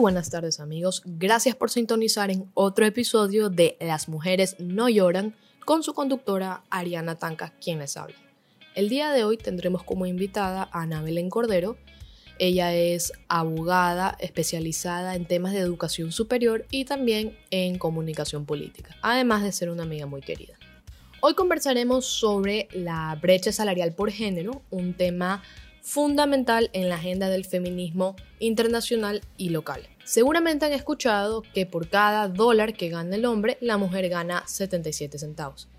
buenas tardes amigos, gracias por sintonizar en otro episodio de Las mujeres no lloran con su conductora Ariana Tanca, quien les habla. El día de hoy tendremos como invitada a Ana Belén Cordero. Ella es abogada especializada en temas de educación superior y también en comunicación política, además de ser una amiga muy querida. Hoy conversaremos sobre la brecha salarial por género, un tema fundamental en la agenda del feminismo internacional y local. Seguramente han escuchado que por cada dólar que gana el hombre, la mujer gana 77 centavos.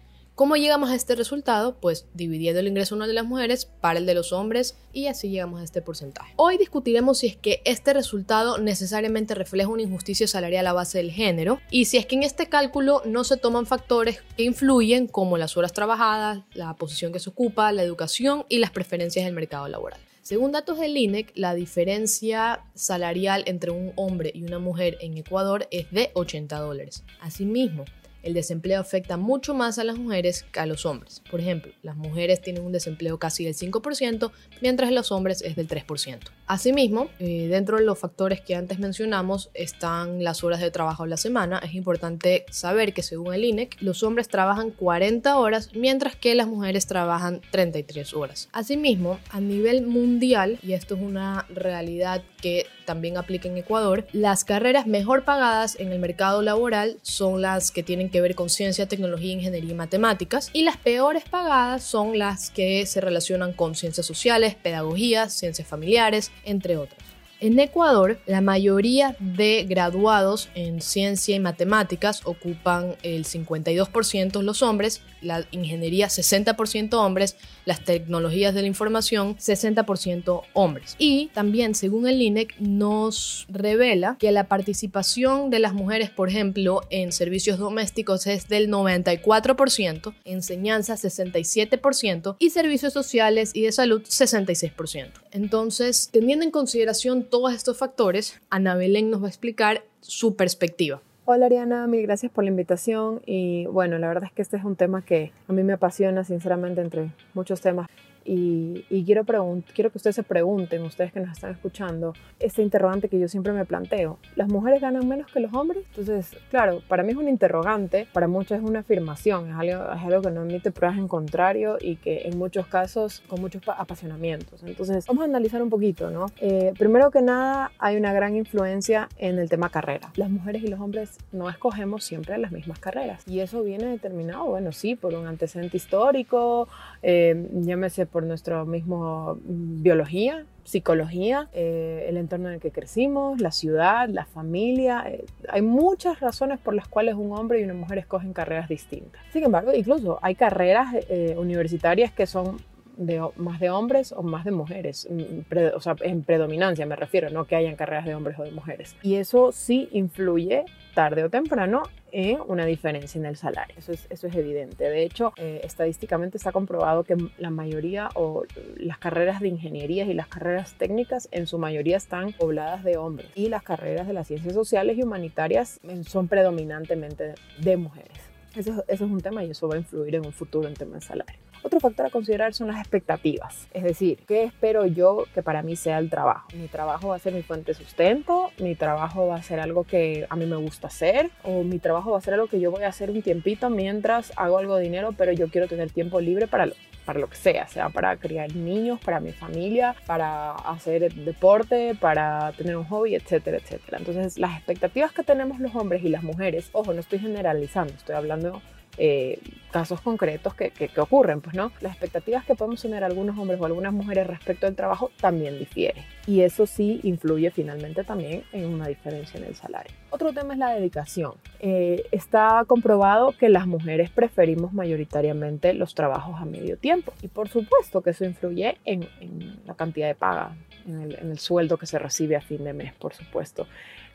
¿Cómo llegamos a este resultado? Pues dividiendo el ingreso anual de las mujeres para el de los hombres y así llegamos a este porcentaje. Hoy discutiremos si es que este resultado necesariamente refleja una injusticia salarial a base del género y si es que en este cálculo no se toman factores que influyen como las horas trabajadas, la posición que se ocupa, la educación y las preferencias del mercado laboral. Según datos del INEC, la diferencia salarial entre un hombre y una mujer en Ecuador es de 80 dólares. Asimismo, el desempleo afecta mucho más a las mujeres que a los hombres. Por ejemplo, las mujeres tienen un desempleo casi del 5%, mientras los hombres es del 3%. Asimismo, eh, dentro de los factores que antes mencionamos están las horas de trabajo a la semana. Es importante saber que según el INEC, los hombres trabajan 40 horas, mientras que las mujeres trabajan 33 horas. Asimismo, a nivel mundial, y esto es una realidad que también aplica en Ecuador, las carreras mejor pagadas en el mercado laboral son las que tienen que ver con ciencia, tecnología, ingeniería y matemáticas, y las peores pagadas son las que se relacionan con ciencias sociales, pedagogía, ciencias familiares, entre otros. En Ecuador, la mayoría de graduados en ciencia y matemáticas ocupan el 52% los hombres, la ingeniería 60% hombres, las tecnologías de la información 60% hombres. Y también, según el INEC, nos revela que la participación de las mujeres, por ejemplo, en servicios domésticos es del 94%, enseñanza 67% y servicios sociales y de salud 66%. Entonces, teniendo en consideración todos estos factores, Ana Belén nos va a explicar su perspectiva. Hola Ariana, mil gracias por la invitación y bueno, la verdad es que este es un tema que a mí me apasiona sinceramente entre muchos temas. Y, quiero, quiero que ustedes se pregunten, ustedes que nos están escuchando, este interrogante que yo siempre me planteo. ¿Las mujeres ganan menos que los hombres? Entonces, claro, para mí es un interrogante, para muchos es una afirmación, es algo, es algo que no admite pruebas en contrario y que en muchos casos con muchos apasionamientos. Entonces, vamos a analizar un poquito, ¿no? Eh, primero que nada, hay una gran influencia en el tema carrera. Las mujeres y los hombres no escogemos siempre las mismas carreras y eso viene determinado, bueno, sí, por un antecedente histórico, eh, llámese por nuestra misma biología, psicología, eh, el entorno en el que crecimos, la ciudad, la familia. Eh, hay muchas razones por las cuales un hombre y una mujer escogen carreras distintas. Sin embargo, incluso hay carreras eh, universitarias que son de, más de hombres o más de mujeres, mm, o sea, en predominancia me refiero, no que hayan carreras de hombres o de mujeres. Y eso sí influye tarde o temprano en una diferencia en el salario. Eso es, eso es evidente. De hecho, eh, estadísticamente está comprobado que la mayoría o las carreras de ingeniería y las carreras técnicas en su mayoría están pobladas de hombres y las carreras de las ciencias sociales y humanitarias son predominantemente de mujeres. Eso, eso es un tema y eso va a influir en un futuro en temas de salario. Otro factor a considerar son las expectativas, es decir, ¿qué espero yo que para mí sea el trabajo? Mi trabajo va a ser mi fuente de sustento, mi trabajo va a ser algo que a mí me gusta hacer, o mi trabajo va a ser algo que yo voy a hacer un tiempito mientras hago algo de dinero, pero yo quiero tener tiempo libre para lo, para lo que sea, sea para criar niños, para mi familia, para hacer deporte, para tener un hobby, etcétera, etcétera. Entonces, las expectativas que tenemos los hombres y las mujeres, ojo, no estoy generalizando, estoy hablando eh, casos concretos que, ocurren, pues no. Las expectativas que podemos tener algunos hombres o algunas mujeres respecto al trabajo también difiere y eso sí influye finalmente también en una diferencia en el salario. Otro tema es la dedicación. Eh, está comprobado que las mujeres preferimos mayoritariamente los trabajos a medio tiempo y por supuesto que eso influye en, la cantidad de paga, en el, en el, sueldo que se recibe a fin de mes, por supuesto.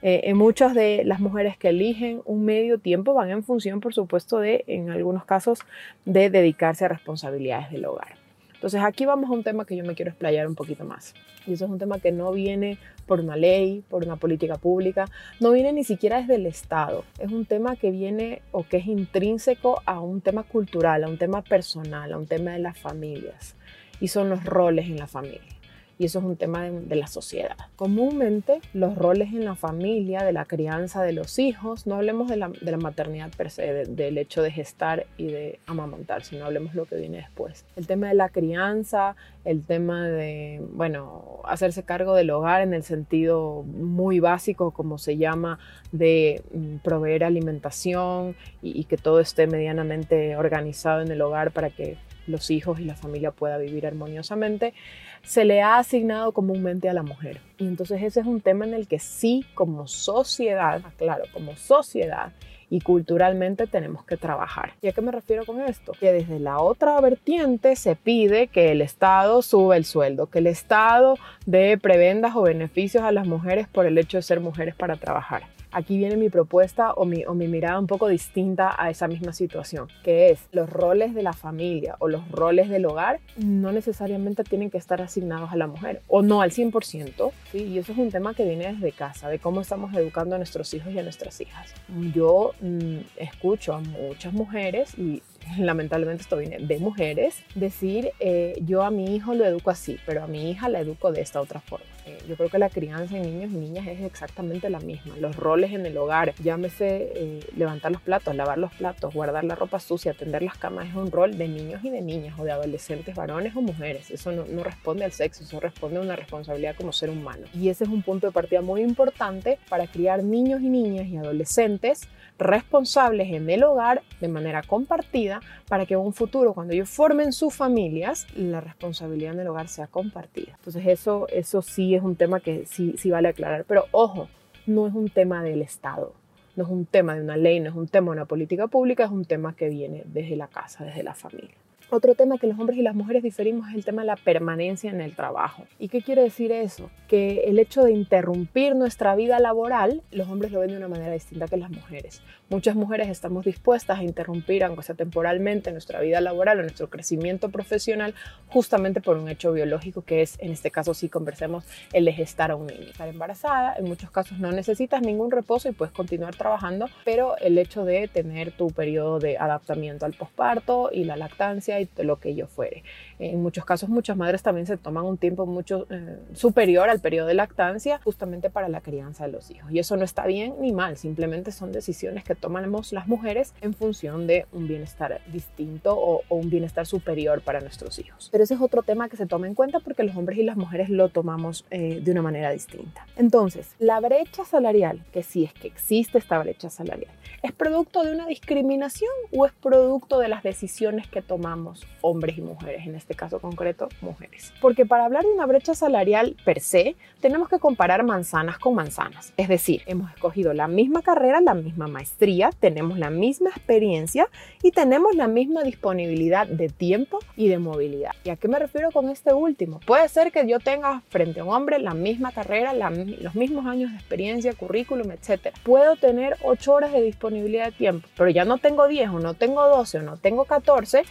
Eh, en muchas de las mujeres que eligen un medio tiempo van en función, por supuesto, de, en algunos casos, de dedicarse a responsabilidades del hogar. Entonces aquí vamos a un tema que yo me quiero explayar un poquito más. Y eso es un tema que no viene por una ley, por una política pública, no viene ni siquiera desde el Estado. Es un tema que viene o que es intrínseco a un tema cultural, a un tema personal, a un tema de las familias. Y son los roles en la familia. Y eso es un tema de, la sociedad. Comúnmente los roles en la familia, de la crianza de los hijos, no hablemos de la, maternidad per se, del hecho de gestar y de amamantar, sino hablemos lo que viene después. El tema de la crianza, el tema de, bueno, hacerse cargo del hogar en el sentido muy básico, como se llama, de mm, proveer alimentación y que todo esté medianamente organizado en el hogar para que los hijos y la familia pueda vivir armoniosamente, se le ha asignado comúnmente a la mujer. Y entonces ese es un tema en el que sí, como sociedad, claro, como sociedad y culturalmente tenemos que trabajar. ¿Y a qué me refiero con esto? Que desde la otra vertiente se pide que el Estado suba el sueldo, que el Estado dé prebendas o beneficios a las mujeres por el hecho de ser mujeres para trabajar aquí viene mi propuesta o mi, mirada un poco distinta a esa misma situación, que es los roles de la familia o los roles del hogar no necesariamente tienen que estar asignados a la mujer o no al 100%, ¿sí? y eso es un tema que viene desde casa, de cómo estamos educando a nuestros hijos y a nuestras hijas. Yo mm, escucho a muchas mujeres y lamentablemente esto viene de mujeres, decir eh, yo a mi hijo lo educo así, pero a mi hija la educo de esta otra forma. Eh, yo creo que la crianza en niños y niñas es exactamente la misma. Los roles en el hogar, llámese eh, levantar los platos, lavar los platos, guardar la ropa sucia, atender las camas, es un rol de niños y de niñas o de adolescentes varones o mujeres. Eso no, no responde al sexo, eso responde a una responsabilidad como ser humano. Y ese es un punto de partida muy importante para criar niños y niñas y adolescentes responsables en el hogar de manera compartida para que en un futuro, cuando ellos formen sus familias, la responsabilidad en el hogar sea compartida. Entonces eso, eso sí es un tema que sí, sí vale aclarar. Pero ojo, no es un tema del Estado, no es un tema de una ley, no es un tema de una política pública, es un tema que viene desde la casa, desde la familia. Otro tema que los hombres y las mujeres diferimos es el tema de la permanencia en el trabajo. ¿Y qué quiere decir eso? Que el hecho de interrumpir nuestra vida laboral, los hombres lo ven de una manera distinta que las mujeres. Muchas mujeres estamos dispuestas a interrumpir, aunque sea temporalmente, nuestra vida laboral o nuestro crecimiento profesional, justamente por un hecho biológico que es, en este caso, si conversemos, el de gestar a un niño. Estar embarazada, en muchos casos no necesitas ningún reposo y puedes continuar trabajando, pero el hecho de tener tu periodo de adaptamiento al posparto y la lactancia y lo que ello fuere. En muchos casos muchas madres también se toman un tiempo mucho eh, superior al periodo de lactancia justamente para la crianza de los hijos. Y eso no está bien ni mal, simplemente son decisiones que tomamos las mujeres en función de un bienestar distinto o, un bienestar superior para nuestros hijos. Pero ese es otro tema que se toma en cuenta porque los hombres y las mujeres lo tomamos eh, de una manera distinta. Entonces, la brecha salarial, que si es que existe esta brecha salarial, ¿es producto de una discriminación o es producto de las decisiones que tomamos hombres y mujeres en este caso concreto, mujeres. Porque para hablar de una brecha salarial per se, tenemos que comparar manzanas con manzanas. Es decir, hemos escogido la misma carrera, la misma maestría, tenemos la misma experiencia y tenemos la misma disponibilidad de tiempo y de movilidad. ¿Y a qué me refiero con este último? Puede ser que yo tenga frente a un hombre la misma carrera, los mismos años de experiencia, currículum, etc. Puedo tener 8 horas de disponibilidad de tiempo, pero ya no tengo 10 o no tengo 12 o no tengo 14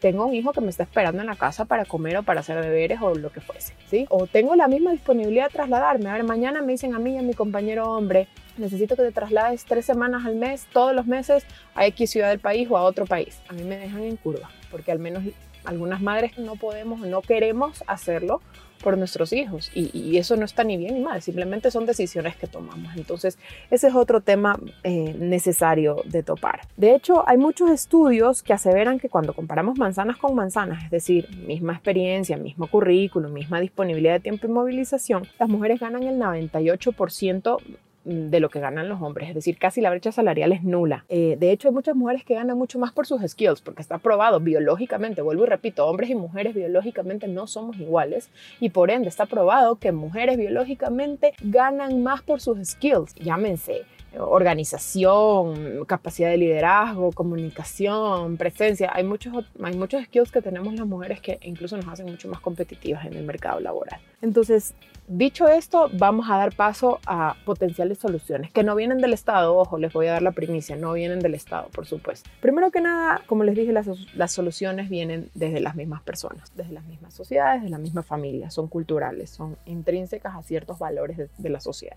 tengo un hijo que me está esperando en la casa para comer o para hacer deberes o lo que fuese, ¿sí? O tengo la misma disponibilidad de trasladarme. A ver, mañana me dicen a mí y a mi compañero hombre, necesito que te traslades tres semanas al mes, todos los meses, a X ciudad del país o a otro país. A mí me dejan en curva, porque al menos algunas madres no podemos, no queremos hacerlo por nuestros hijos y, eso no está ni bien ni mal, simplemente son decisiones que tomamos. Entonces, ese es otro tema eh, necesario de topar. De hecho, hay muchos estudios que aseveran que cuando comparamos manzanas con manzanas, es decir, misma experiencia, mismo currículum, misma disponibilidad de tiempo y movilización, las mujeres ganan el 98% de lo que ganan los hombres, es decir, casi la brecha salarial es nula. Eh, de hecho, hay muchas mujeres que ganan mucho más por sus skills, porque está probado biológicamente, vuelvo y repito, hombres y mujeres biológicamente no somos iguales y por ende está probado que mujeres biológicamente ganan más por sus skills, llámense organización, capacidad de liderazgo, comunicación, presencia. Hay muchos, hay muchos skills que tenemos las mujeres que incluso nos hacen mucho más competitivas en el mercado laboral. Entonces, dicho esto, vamos a dar paso a potenciales soluciones que no vienen del Estado. Ojo, les voy a dar la primicia, no vienen del Estado, por supuesto. Primero que nada, como les dije, las, las soluciones vienen desde las mismas personas, desde las mismas sociedades, de la misma familia, son culturales, son intrínsecas a ciertos valores de, de la sociedad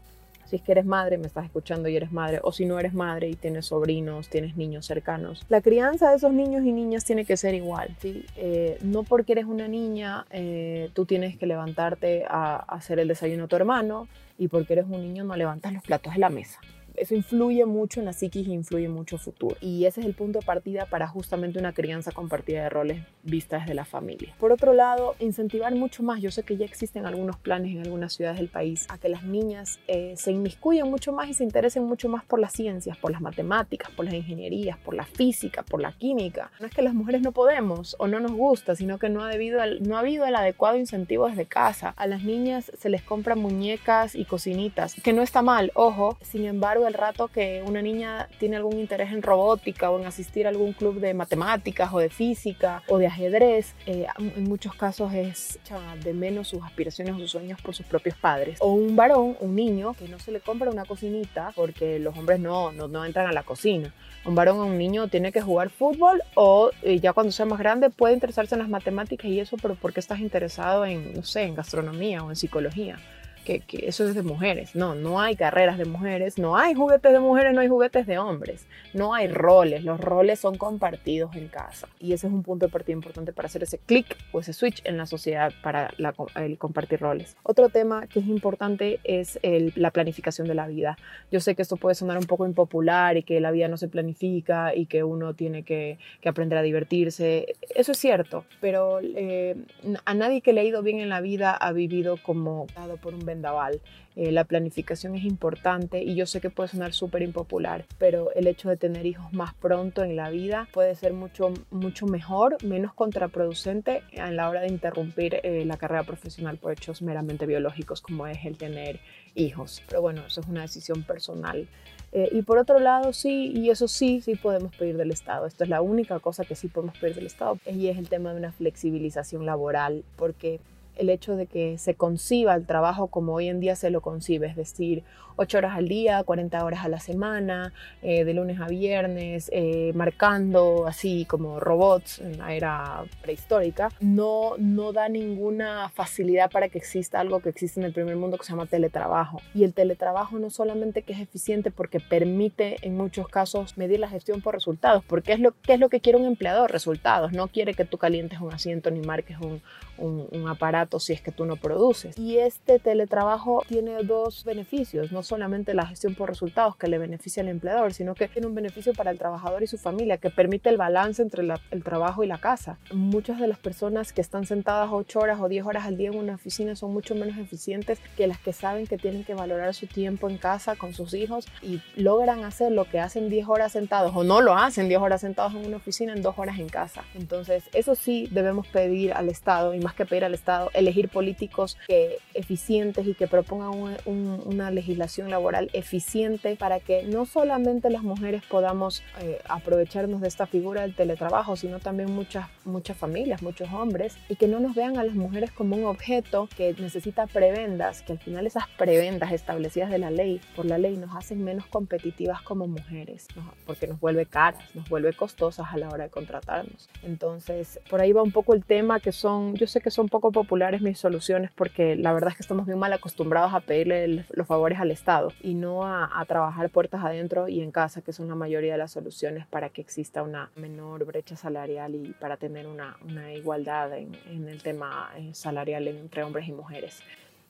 si es que eres madre, me estás escuchando y eres madre, o si no eres madre y tienes sobrinos, tienes niños cercanos. La crianza de esos niños y niñas tiene que ser igual, ¿sí? Eh, no porque eres una niña, eh, tú tienes que levantarte a hacer el desayuno a tu hermano, y porque eres un niño no levantas los platos de la mesa eso influye mucho en la psiquis y influye mucho futuro. Y ese es el punto de partida para justamente una crianza compartida de roles vista desde la familia. Por otro lado, incentivar mucho más. Yo sé que ya existen algunos planes en algunas ciudades del país a que las niñas eh, se inmiscuyan mucho más y se interesen mucho más por las ciencias, por las matemáticas, por las ingenierías, por la física, por la química. No es que las mujeres no podemos o no nos gusta, sino que no ha, debido no ha habido el adecuado incentivo desde casa. A las niñas se les compran muñecas y cocinitas, que no está mal, ojo. Sin embargo, el rato que una niña tiene algún interés en robótica o en asistir a algún club de matemáticas o de física o de ajedrez, eh, en muchos casos es de menos sus aspiraciones o sus sueños por sus propios padres. O un varón, un niño, que no se le compra una cocinita porque los hombres no, no, no entran a la cocina. Un varón o un niño tiene que jugar fútbol o eh, ya cuando sea más grande puede interesarse en las matemáticas y eso, pero porque estás interesado en, no sé, en gastronomía o en psicología que, eso es de mujeres. No, no hay carreras de mujeres, no hay juguetes de mujeres, no hay juguetes de hombres, no hay roles, los roles son compartidos en casa. Y ese es un punto de partida importante para hacer ese clic o ese switch en la sociedad para el compartir roles. Otro tema que es importante es la planificación de la vida. Yo sé que esto puede sonar un poco impopular y que la vida no se planifica y que uno tiene que, aprender a divertirse. Eso es cierto, pero eh, a nadie que le ha ido bien en la vida ha vivido como dado por un Eh, la planificación es importante y yo sé que puede sonar súper impopular, pero el hecho de tener hijos más pronto en la vida puede ser mucho, mucho mejor, menos contraproducente a la hora de interrumpir eh, la carrera profesional por hechos meramente biológicos como es el tener hijos. Pero bueno, eso es una decisión personal. Eh, y por otro lado, sí, y eso sí, sí podemos pedir del Estado. Esto es la única cosa que sí podemos pedir del Estado y es el tema de una flexibilización laboral, porque el hecho de que se conciba el trabajo como hoy en día se lo concibe, es decir, 8 horas al día, 40 horas a la semana, eh, de lunes a viernes, eh, marcando así como robots en la era prehistórica, no, no da ninguna facilidad para que exista algo que existe en el primer mundo que se llama teletrabajo. Y el teletrabajo no solamente que es eficiente porque permite en muchos casos medir la gestión por resultados, porque es lo, ¿qué es lo que quiere un empleador? Resultados. No quiere que tú calientes un asiento ni marques un, un, aparato si es que tú no produces. Y este teletrabajo tiene dos beneficios, no solamente la gestión por resultados que le beneficia al empleador, sino que tiene un beneficio para el trabajador y su familia, que permite el balance entre el trabajo y la casa. Muchas de las personas que están sentadas 8 horas o 10 horas al día en una oficina son mucho menos eficientes que las que saben que tienen que valorar su tiempo en casa con sus hijos y logran hacer lo que hacen 10 horas sentados o no lo hacen 10 horas sentados en una oficina en 2 horas en casa. Entonces, eso sí debemos pedir al Estado y que pedir al Estado, elegir políticos que, eficientes y que propongan una legislación laboral eficiente para que no solamente las mujeres podamos eh, aprovecharnos de esta figura del teletrabajo, sino también muchas, muchas familias, muchos hombres, y que no nos vean a las mujeres como un objeto que necesita prebendas, que al final esas prebendas establecidas de la ley, por la ley, nos hacen menos competitivas como mujeres, porque nos vuelve caras, nos vuelve costosas a la hora de contratarnos. Entonces, por ahí va un poco el tema que son, yo sé que son poco populares mis soluciones porque la verdad es que estamos bien mal acostumbrados a pedirle los favores al Estado y no a, trabajar puertas adentro y en casa, que son la mayoría de las soluciones para que exista una menor brecha salarial y para tener una, igualdad en, el tema eh, salarial entre hombres y mujeres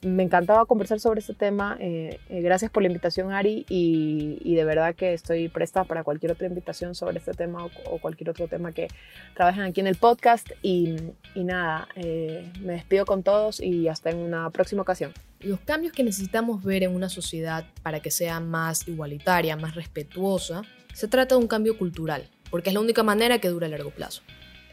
me encantaba conversar sobre este tema. Eh, eh, gracias por la invitación, Ari, y, de verdad que estoy presta para cualquier otra invitación sobre este tema o, cualquier otro tema que trabajen aquí en el podcast. Y, nada, eh, me despido con todos y hasta en una próxima ocasión. Los cambios que necesitamos ver en una sociedad para que sea más igualitaria, más respetuosa, se trata de un cambio cultural, porque es la única manera que dura a largo plazo.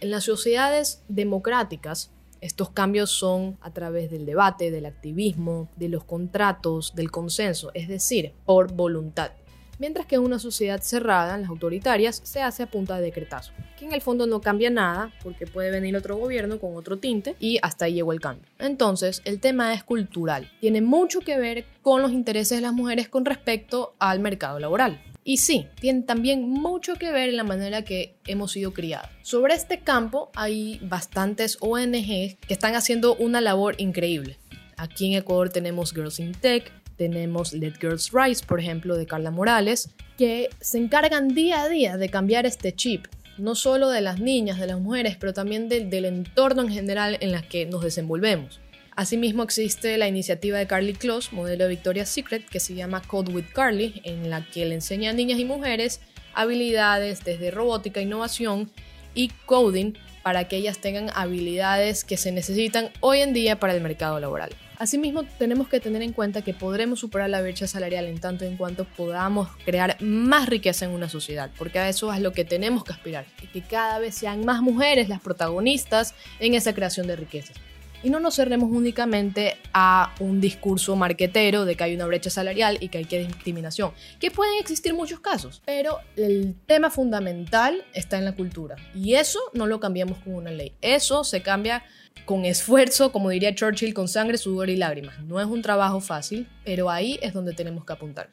En las sociedades democráticas, estos cambios son a través del debate, del activismo, de los contratos, del consenso, es decir, por voluntad. Mientras que en una sociedad cerrada, en las autoritarias, se hace a punta de decretazo, que en el fondo no cambia nada porque puede venir otro gobierno con otro tinte y hasta ahí llegó el cambio. Entonces, el tema es cultural. Tiene mucho que ver con los intereses de las mujeres con respecto al mercado laboral. Y sí, tiene también mucho que ver en la manera que hemos sido criados. Sobre este campo hay bastantes ONGs que están haciendo una labor increíble. Aquí en Ecuador tenemos Girls in Tech, tenemos Let Girls Rise, por ejemplo, de Carla Morales, que se encargan día a día de cambiar este chip, no solo de las niñas, de las mujeres, pero también del, del entorno en general en el que nos desenvolvemos. Asimismo existe la iniciativa de Carly Close, modelo de Victoria's Secret, que se llama Code with Carly, en la que le enseña a niñas y mujeres habilidades desde robótica, innovación y coding para que ellas tengan habilidades que se necesitan hoy en día para el mercado laboral. Asimismo, tenemos que tener en cuenta que podremos superar la brecha salarial en tanto en cuanto podamos crear más riqueza en una sociedad, porque a eso es lo que tenemos que aspirar, y que cada vez sean más mujeres las protagonistas en esa creación de riquezas y no nos cerremos únicamente a un discurso marquetero de que hay una brecha salarial y que hay que discriminación, que pueden existir muchos casos, pero el tema fundamental está en la cultura y eso no lo cambiamos con una ley, eso se cambia con esfuerzo, como diría Churchill, con sangre, sudor y lágrimas. No es un trabajo fácil, pero ahí es donde tenemos que apuntar.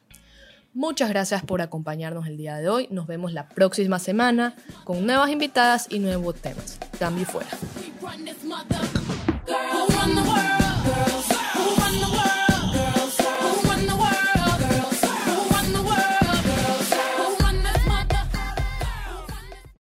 Muchas gracias por acompañarnos el día de hoy. Nos vemos la próxima semana con nuevas invitadas y nuevos temas. Cambio fuera. Girls.